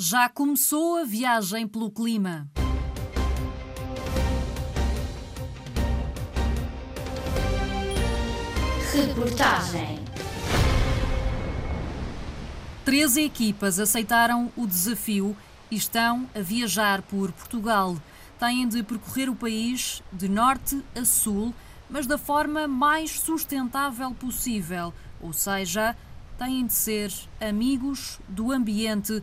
Já começou a viagem pelo clima. Reportagem. Treze equipas aceitaram o desafio e estão a viajar por Portugal. Têm de percorrer o país de norte a sul, mas da forma mais sustentável possível, ou seja, têm de ser amigos do ambiente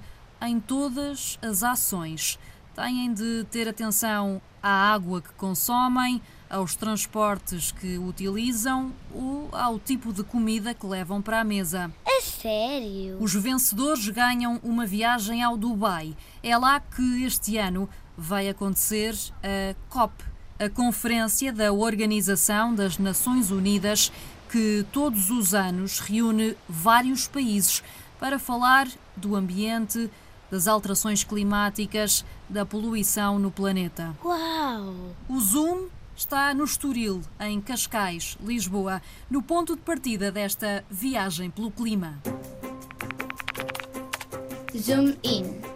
em todas as ações. Têm de ter atenção à água que consomem, aos transportes que utilizam ou ao tipo de comida que levam para a mesa. A sério? Os vencedores ganham uma viagem ao Dubai. É lá que este ano vai acontecer a COP, a Conferência da Organização das Nações Unidas, que todos os anos reúne vários países para falar do ambiente, das alterações climáticas, da poluição no planeta. Uau! O Zoom está no Estoril, em Cascais, Lisboa, no ponto de partida desta viagem pelo clima. Zoom in.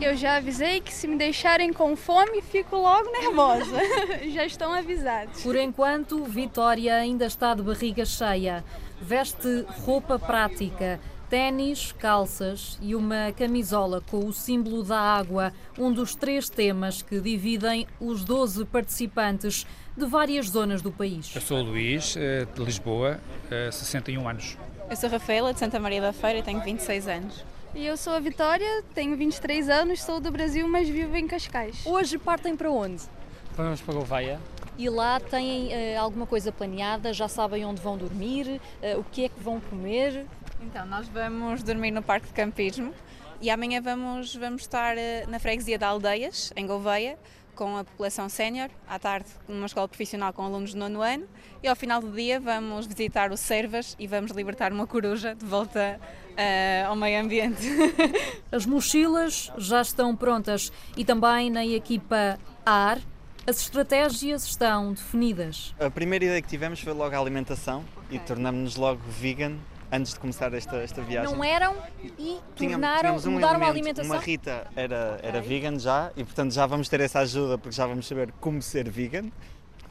Eu já avisei que se me deixarem com fome, fico logo nervosa. já estão avisados. Por enquanto, Vitória ainda está de barriga cheia. Veste roupa prática, ténis, calças e uma camisola com o símbolo da água, um dos três temas que dividem os 12 participantes de várias zonas do país. Eu sou o Luís, eh, de Lisboa, 61 anos. Eu sou Rafaela, de Santa Maria da Feira, tenho 26 anos. E eu sou a Vitória, tenho 23 anos, sou do Brasil, mas vivo em Cascais. Hoje partem para onde? Vamos para Gouveia. E lá têm uh, alguma coisa planeada? Já sabem onde vão dormir? Uh, o que é que vão comer? Então, nós vamos dormir no Parque de Campismo e amanhã vamos, vamos estar uh, na freguesia de Aldeias, em Gouveia, com a população sénior, à tarde numa escola profissional com alunos do nono ano e ao final do dia vamos visitar o Servas e vamos libertar uma coruja de volta uh, ao meio ambiente. As mochilas já estão prontas e também na equipa AR as estratégias estão definidas. A primeira ideia que tivemos foi logo a alimentação okay. e tornamos-nos logo vegan antes de começar esta, esta viagem. Não eram e tornaram, um mudaram elemento, a alimentação? Uma Rita era, era okay. vegan já e portanto já vamos ter essa ajuda porque já vamos saber como ser vegan.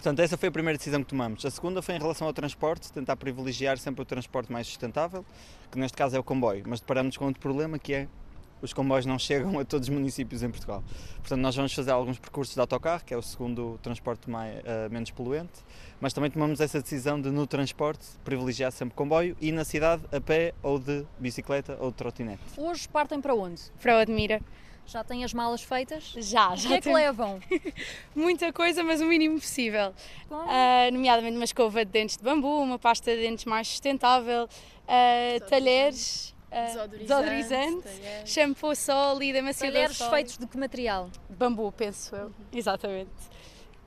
Portanto, essa foi a primeira decisão que tomamos. A segunda foi em relação ao transporte, tentar privilegiar sempre o transporte mais sustentável, que neste caso é o comboio. Mas deparamos com outro problema que é os comboios não chegam a todos os municípios em Portugal. Portanto, nós vamos fazer alguns percursos de autocarro, que é o segundo transporte mais, uh, menos poluente, mas também tomamos essa decisão de, no transporte, privilegiar sempre comboio e na cidade a pé ou de bicicleta ou de trotinete. Hoje partem para onde? Para o Admira. Já têm as malas feitas? Já, já. O que é que levam? Muita coisa, mas o mínimo possível. Uh, nomeadamente uma escova de dentes de bambu, uma pasta de dentes mais sustentável, uh, talheres desodorizante, shampoo sólido, amaciador Talheres feitos de que material? Bambu, penso eu. Exatamente.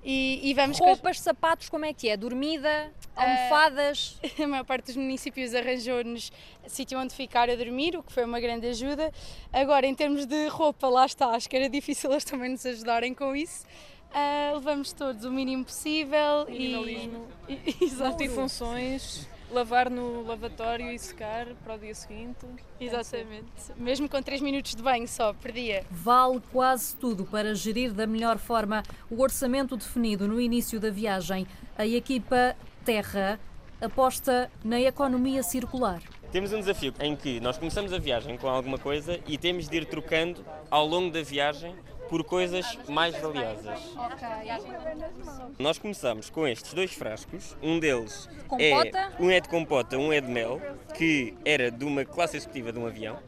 E, e vamos Roupas, sapatos, como é que é? Dormida, almofadas? Uh, a maior parte dos municípios arranjou-nos sítio onde ficar a dormir, o que foi uma grande ajuda. Agora, em termos de roupa, lá está, acho que era difícil eles também nos ajudarem com isso. Uh, levamos todos o mínimo possível Minimalismo. e, e multifunções lavar no lavatório e secar para o dia seguinte. Exatamente. Mesmo com 3 minutos de banho só por dia. Vale quase tudo para gerir da melhor forma o orçamento definido no início da viagem. A equipa Terra aposta na economia circular. Temos um desafio em que nós começamos a viagem com alguma coisa e temos de ir trocando ao longo da viagem por coisas mais valiosas. Nós começamos com estes dois frascos, um deles é um é de compota, um é de mel, que era de uma classe executiva de um avião.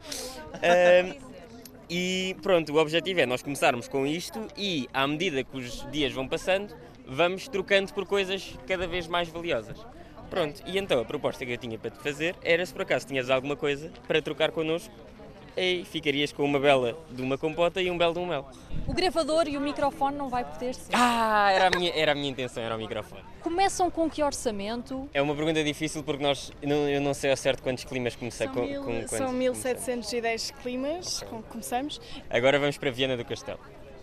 Uh, e pronto, o objetivo é nós começarmos com isto e à medida que os dias vão passando, vamos trocando por coisas cada vez mais valiosas. Pronto, e então a proposta que eu tinha para te fazer era se por acaso tinhas alguma coisa para trocar connosco e ficarias com uma bela de uma compota e um belo de um mel. O gravador e o microfone não vai poder ser. Ah, era a minha, era a minha intenção, era o microfone. Começam com que orçamento? É uma pergunta difícil porque nós, não, eu não sei ao certo quantos climas comecei são com, mil, com São 1710 climas okay. começamos. Agora vamos para Viana do Castelo.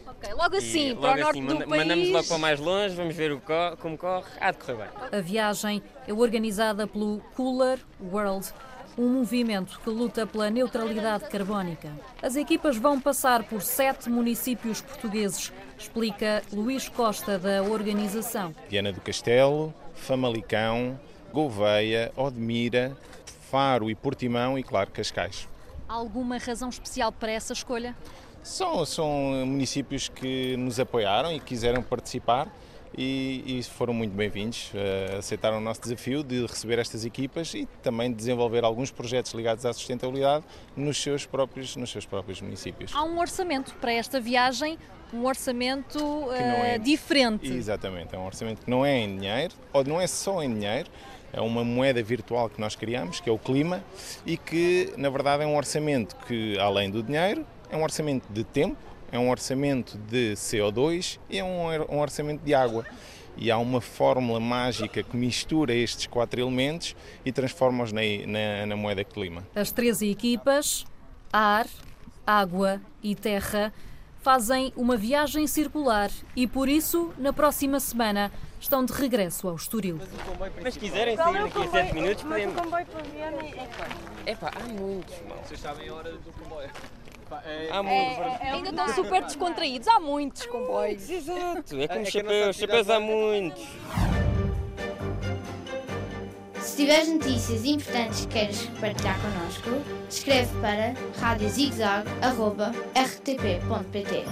Ok, logo assim, e para logo o norte assim, do manda, país. Mandamos logo para mais longe, vamos ver o co como corre, há de correr bem. A viagem é organizada pelo Cooler World um movimento que luta pela neutralidade carbónica. As equipas vão passar por sete municípios portugueses, explica Luís Costa, da organização. Viana do Castelo, Famalicão, Gouveia, Odmira, Faro e Portimão e, claro, Cascais. Há alguma razão especial para essa escolha? São, são municípios que nos apoiaram e quiseram participar e, e foram muito bem-vindos. Uh, aceitaram o nosso desafio de receber estas equipas e também de desenvolver alguns projetos ligados à sustentabilidade nos seus próprios, nos seus próprios municípios. Há um orçamento para esta viagem, um orçamento uh, é, diferente. Exatamente, é um orçamento que não é em dinheiro, ou não é só em dinheiro, é uma moeda virtual que nós criamos, que é o clima, e que na verdade é um orçamento que, além do dinheiro, é um orçamento de tempo, é um orçamento de CO2 e é um orçamento de água. E há uma fórmula mágica que mistura estes quatro elementos e transforma-os na, na, na moeda clima. As três equipas, ar, água e terra, fazem uma viagem circular e por isso, na próxima semana, estão de regresso ao Estoril. Mas se quiserem sair daqui a 7 minutos, podemos. Mas o comboio para Viana é quando? É pá, há muitos, mal. Vocês sabem a hora do comboio? Há muitos. É, é, ainda estão super descontraídos, há muitos comboios. Exato, é como é chapéus, chapéus há muitos. Se tiveres notícias importantes que queres partilhar connosco, escreve para radiozigzag.rtp.pt